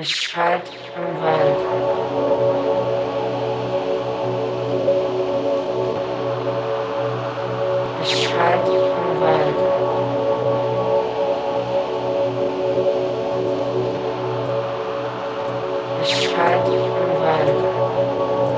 Es schreit im Wald. Es schreit im Wald. Es schreit im Wald.